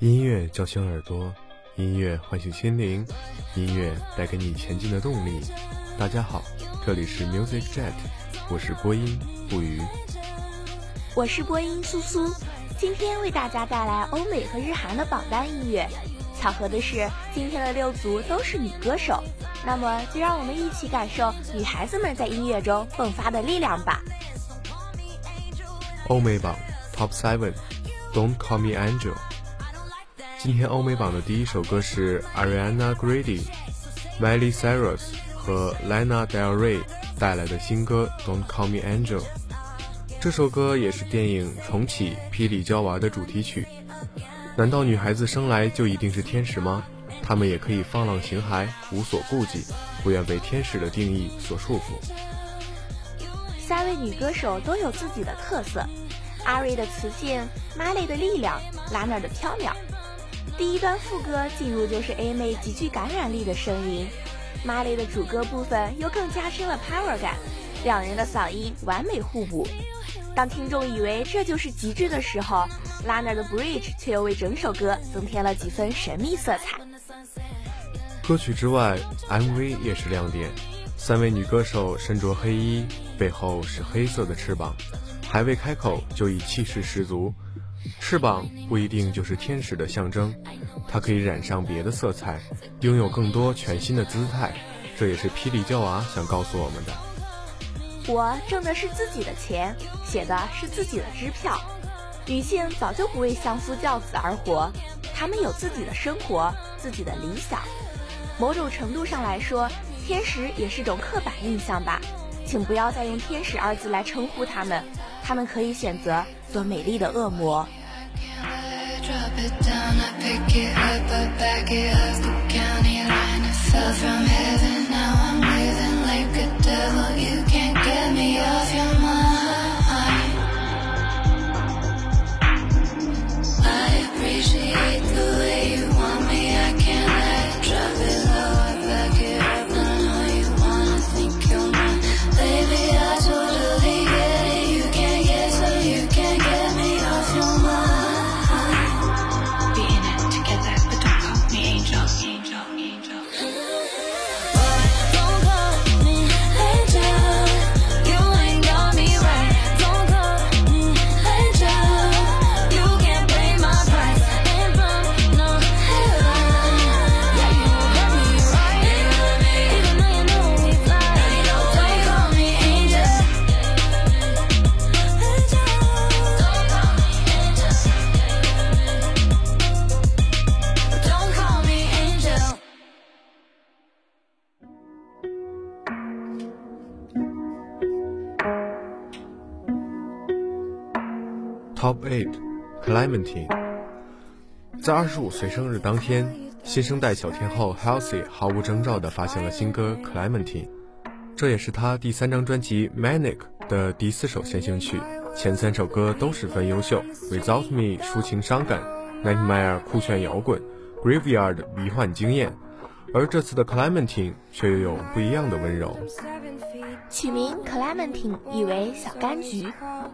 音乐叫醒耳朵，音乐唤醒心灵，音乐带给你前进的动力。大家好，这里是 Music Jet，我是播音不语，我是播音苏苏，今天为大家带来欧美和日韩的榜单音乐。巧合的是，今天的六组都是女歌手，那么就让我们一起感受女孩子们在音乐中迸发的力量吧。欧美榜 Top Seven，Don't Call Me Angel。今天欧美榜的第一首歌是 Ariana Grande、Miley Cyrus 和 Lana Del Rey 带来的新歌 Don't Call Me Angel。这首歌也是电影《重启：霹雳娇娃》的主题曲。难道女孩子生来就一定是天使吗？她们也可以放浪形骸，无所顾忌，不愿被天使的定义所束缚。三位女歌手都有自己的特色：阿瑞的磁性，Miley 的力量，Lana 的飘渺。第一段副歌进入就是 A 妹极具感染力的声音，Miley 的主歌部分又更加深了 power 感，两人的嗓音完美互补。当听众以为这就是极致的时候，Lana 的 bridge 却又为整首歌增添了几分神秘色彩。歌曲之外，MV 也是亮点，三位女歌手身着黑衣，背后是黑色的翅膀，还未开口就已气势十足。翅膀不一定就是天使的象征，它可以染上别的色彩，拥有更多全新的姿态。这也是霹雳娇娃想告诉我们的。我挣的是自己的钱，写的是自己的支票。女性早就不为相夫教子而活，她们有自己的生活，自己的理想。某种程度上来说，天使也是种刻板印象吧，请不要再用“天使”二字来称呼她们，他们可以选择。做美丽的恶魔。Top Eight Clementine，在二十五岁生日当天，新生代小天后 Halsey 毫无征兆地发行了新歌 Clementine，这也是她第三张专辑 Manic 的第四首先行曲。前三首歌都十分优秀，Without Me 抒情伤感，Nightmare 酷炫摇滚，Graveyard 迷幻惊艳，而这次的 Clementine 却又有不一样的温柔。取名 Clementine 意为小柑橘，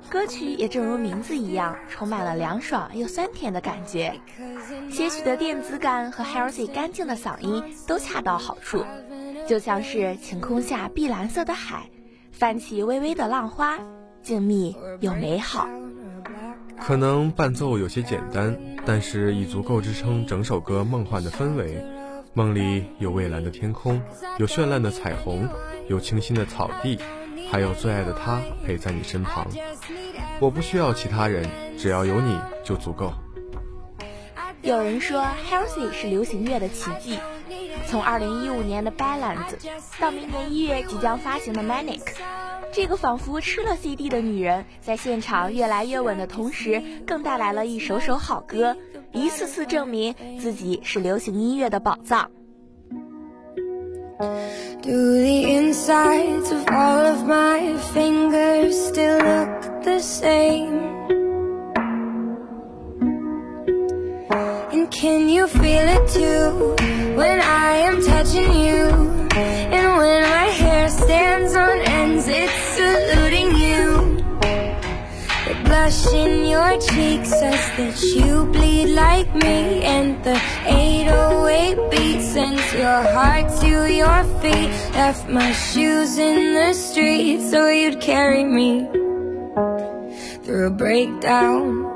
歌曲也正如名字一样，充满了凉爽又酸甜的感觉。些许的电子感和 Healthy 干净的嗓音都恰到好处，就像是晴空下碧蓝色的海，泛起微微的浪花，静谧又美好。可能伴奏有些简单，但是已足够支撑整首歌梦幻的氛围。梦里有蔚蓝的天空，有绚烂的彩虹。有清新的草地，还有最爱的他陪在你身旁。我不需要其他人，只要有你就足够。有人说 Healthy 是流行乐的奇迹，从2015年的 Balance 到明年一月即将发行的 Manic，这个仿佛吃了 CD 的女人，在现场越来越稳的同时，更带来了一首首好歌，一次次证明自己是流行音乐的宝藏。Do the insides of all of my fingers still look the same? And can you feel it too when I am touching you? And when my hair stands on ends, it's saluting you. The blush in your cheek says that you bleed like me, and the 808 beat sends your heart to your feet. Left my shoes in the street so you'd carry me through a breakdown.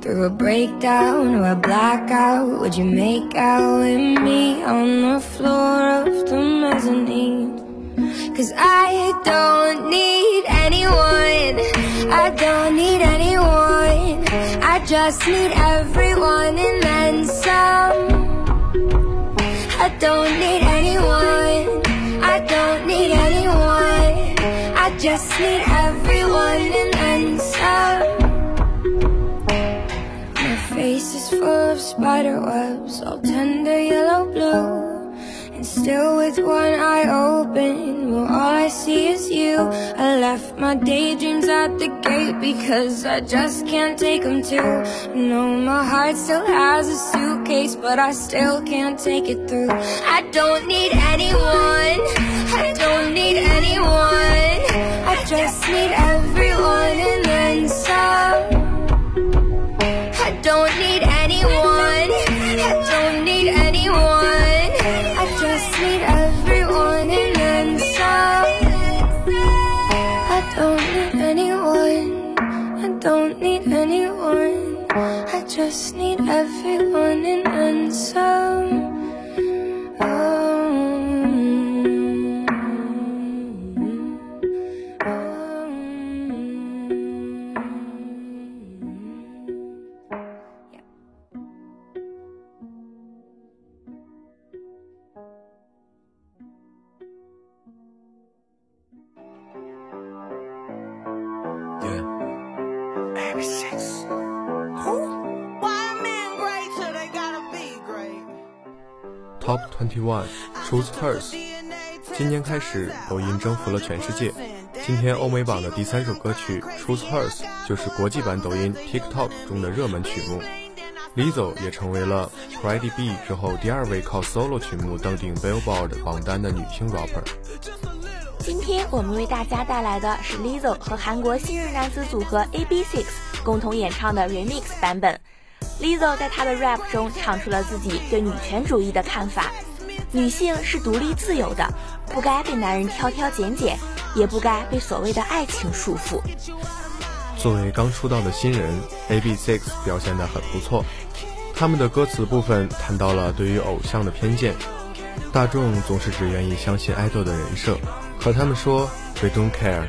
Through a breakdown or a blackout, would you make out with me on the floor of the mezzanine? Cause I don't need anyone, I don't need anyone, I just need everyone and then some. I don't need anyone, I don't need anyone, I just need everyone and then some. My face is full of spider webs, all tender yellow blue. Still with one eye open, well all I see is you. I left my daydreams at the gate because I just can't take them too. No, my heart still has a suitcase, but I still can't take it through. I don't need anyone, I don't need anyone. I just need everyone just need everyone in and some yeah. Six. Top Twenty One Choose Hers。今年开始，抖音征服了全世界。今天欧美榜的第三首歌曲 Choose Hers 就是国际版抖音 TikTok 中的热门曲目。Lizzo 也成为了 Cardi B 之后第二位靠 solo 曲目登顶 Billboard 榜单的女性 rapper。今天我们为大家带来的是 Lizzo 和韩国新人男子组合 AB6 共同演唱的 Remix 版本。Lizzo 在她的 rap 中唱出了自己对女权主义的看法：女性是独立自由的，不该被男人挑挑拣拣，也不该被所谓的爱情束缚。作为刚出道的新人，AB6 表现得很不错。他们的歌词部分谈到了对于偶像的偏见，大众总是只愿意相信爱豆的人设，可他们说 We don't care。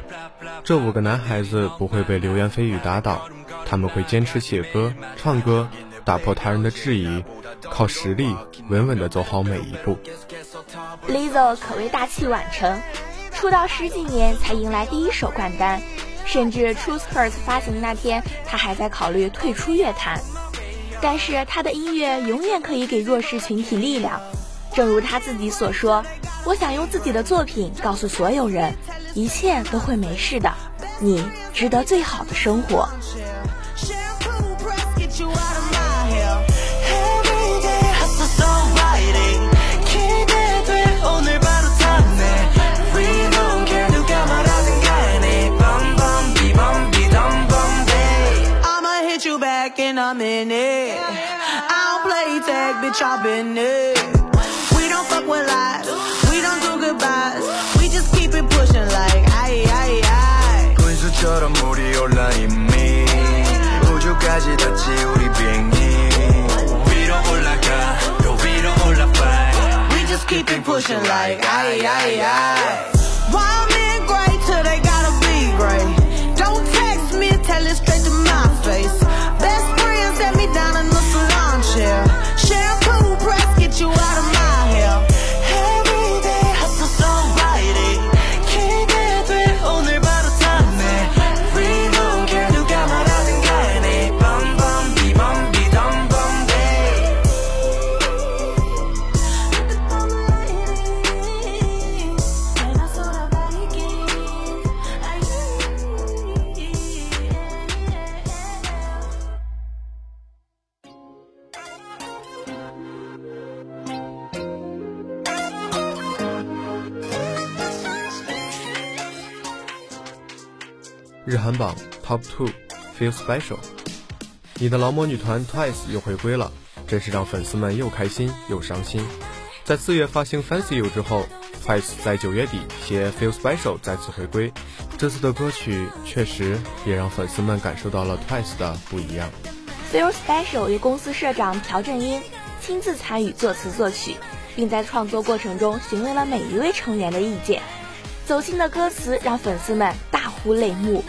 这五个男孩子不会被流言蜚语打倒，他们会坚持写歌、唱歌，打破他人的质疑，靠实力稳稳地走好每一步。Lizzo 可谓大器晚成，出道十几年才迎来第一首冠单，甚至 Truth Hurts 发行那天，她还在考虑退出乐坛。但是她的音乐永远可以给弱势群体力量，正如她自己所说：“我想用自己的作品告诉所有人，一切都会没事的，你值得最好的生活。” in a minute. I don't play tag, bitch, I've been it. We don't fuck with lies, we don't do goodbyes. We just keep it pushing like aye, aye, aye. 군수처럼 물이 올라 이미 우주까지 닿지 우리 비행기 위로 올라가 또 위로 올라가 We just keep it pushing like aye, aye, aye. 日韩榜 Top Two，Feel Special。你的劳模女团 Twice 又回归了，真是让粉丝们又开心又伤心。在四月发行 Fancy You 之后，Twice 在九月底携 Feel Special 再次回归。这次的歌曲确实也让粉丝们感受到了 Twice 的不一样。Feel Special 由公司社长朴正英亲自参与作词作曲，并在创作过程中询问了每一位成员的意见。走心的歌词让粉丝们大呼泪目。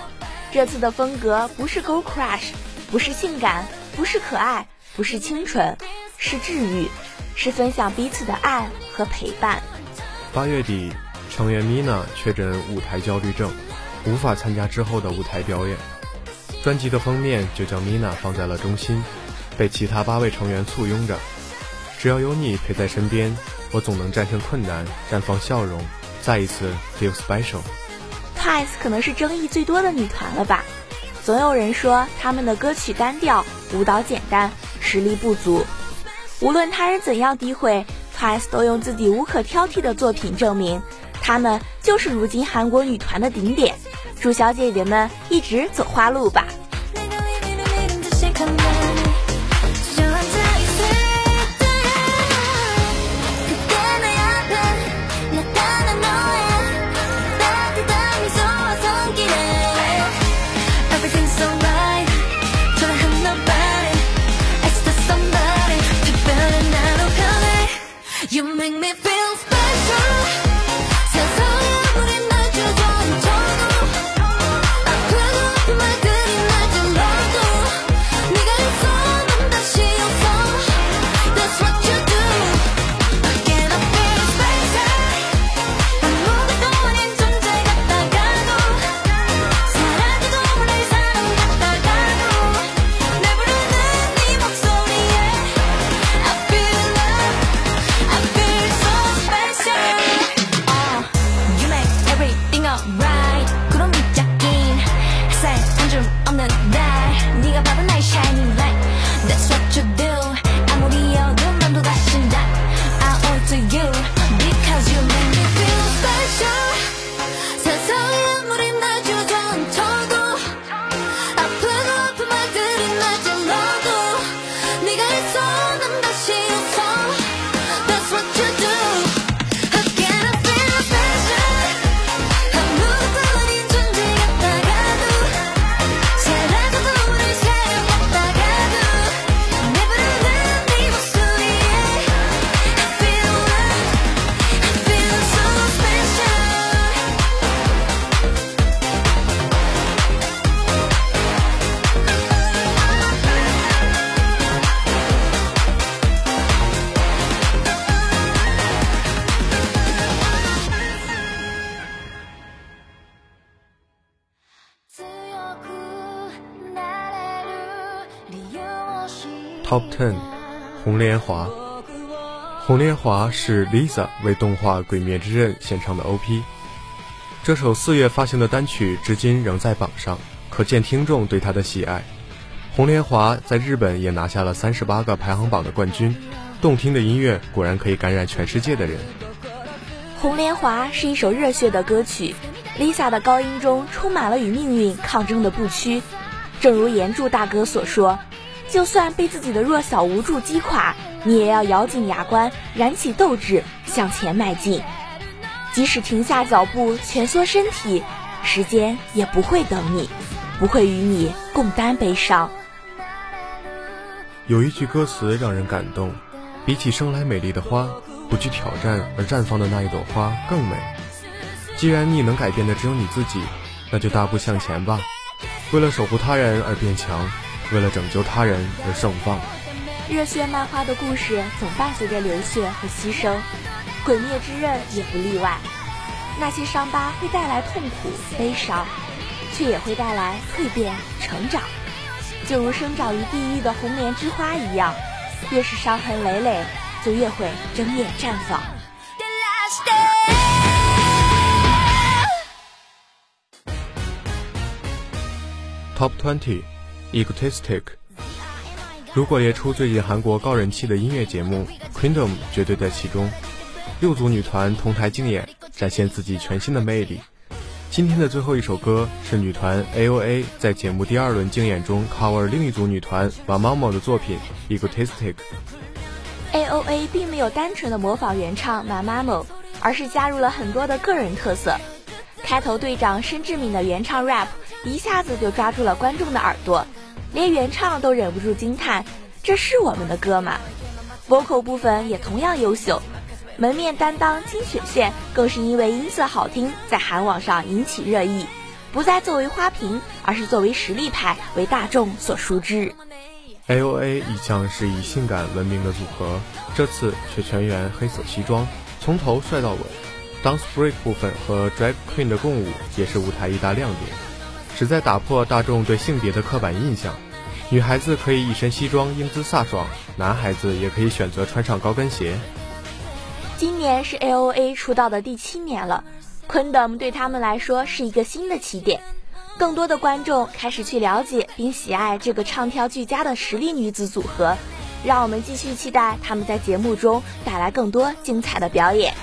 这次的风格不是 Go Crush，不是性感，不是可爱，不是清纯，是治愈，是分享彼此的爱和陪伴。八月底，成员 Mina 确诊舞台焦虑症，无法参加之后的舞台表演。专辑的封面就将 Mina 放在了中心，被其他八位成员簇拥着。只要有你陪在身边，我总能战胜困难，绽放笑容。再一次 feel special。Twice 可能是争议最多的女团了吧？总有人说他们的歌曲单调，舞蹈简单，实力不足。无论他人怎样诋毁，Twice 都用自己无可挑剔的作品证明，他们就是如今韩国女团的顶点。祝小姐姐们一直走花路吧！Top Ten，红莲华。红莲华是 Lisa 为动画《鬼灭之刃》献唱的 OP。这首四月发行的单曲至今仍在榜上，可见听众对它的喜爱。红莲华在日本也拿下了三十八个排行榜的冠军。动听的音乐果然可以感染全世界的人。《红莲华》是一首热血的歌曲，Lisa 的高音中充满了与命运抗争的不屈。正如岩柱大哥所说，就算被自己的弱小无助击垮，你也要咬紧牙关，燃起斗志，向前迈进。即使停下脚步，蜷缩身体，时间也不会等你，不会与你共担悲伤。有一句歌词让人感动：比起生来美丽的花，不惧挑战而绽放的那一朵花更美。既然你能改变的只有你自己，那就大步向前吧。为了守护他人而变强，为了拯救他人而盛放。热血漫画的故事总伴随着流血和牺牲，《鬼灭之刃》也不例外。那些伤疤会带来痛苦、悲伤，却也会带来蜕变、成长。就如生长于地狱的红莲之花一样，越是伤痕累累，就越会睁眼绽放。Top Egotistic。如果列出最近韩国高人气的音乐节目，Queendom 绝对在其中。六组女团同台竞演，展现自己全新的魅力。今天的最后一首歌是女团 A.O.A 在节目第二轮竞演中 cover 另一组女团 Mamamoo 的作品《Egotistic》。A.O.A 并没有单纯的模仿原唱 Mamamoo，而是加入了很多的个人特色。开头队长申智敏的原唱 rap 一下子就抓住了观众的耳朵，连原唱都忍不住惊叹：“这是我们的歌吗？”vocal 部分也同样优秀。门面担当金雪炫更是因为音色好听，在韩网上引起热议，不再作为花瓶，而是作为实力派为大众所熟知。A.O.A 一向是以性感闻名的组合，这次却全员黑色西装，从头帅到尾。Dance break 部分和 Drag Queen 的共舞也是舞台一大亮点，旨在打破大众对性别的刻板印象。女孩子可以一身西装英姿飒爽，男孩子也可以选择穿上高跟鞋。今年是 A.O.A 出道的第七年了，Queendom 对他们来说是一个新的起点，更多的观众开始去了解并喜爱这个唱跳俱佳的实力女子组合，让我们继续期待他们在节目中带来更多精彩的表演。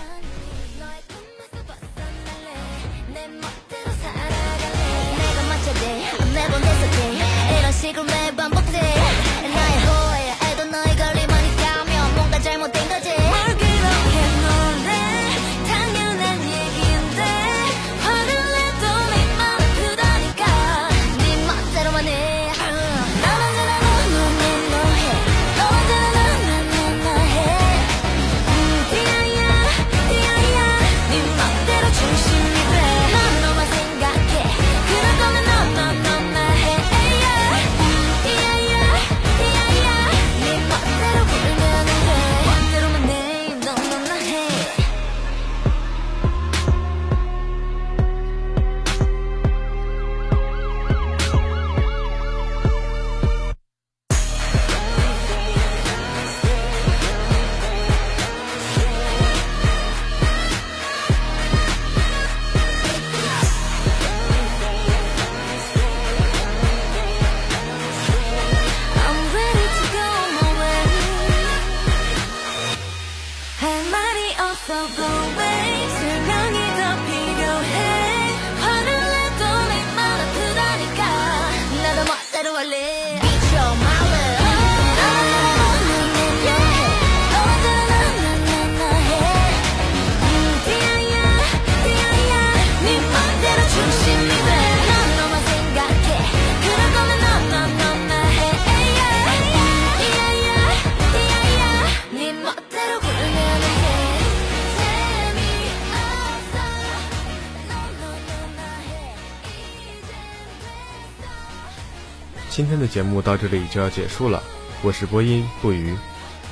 今天的节目到这里就要结束了，我是播音不鱼，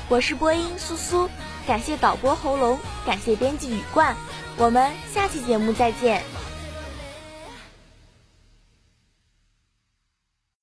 我是播音苏苏，感谢导播喉咙，感谢编辑雨冠，我们下期节目再见。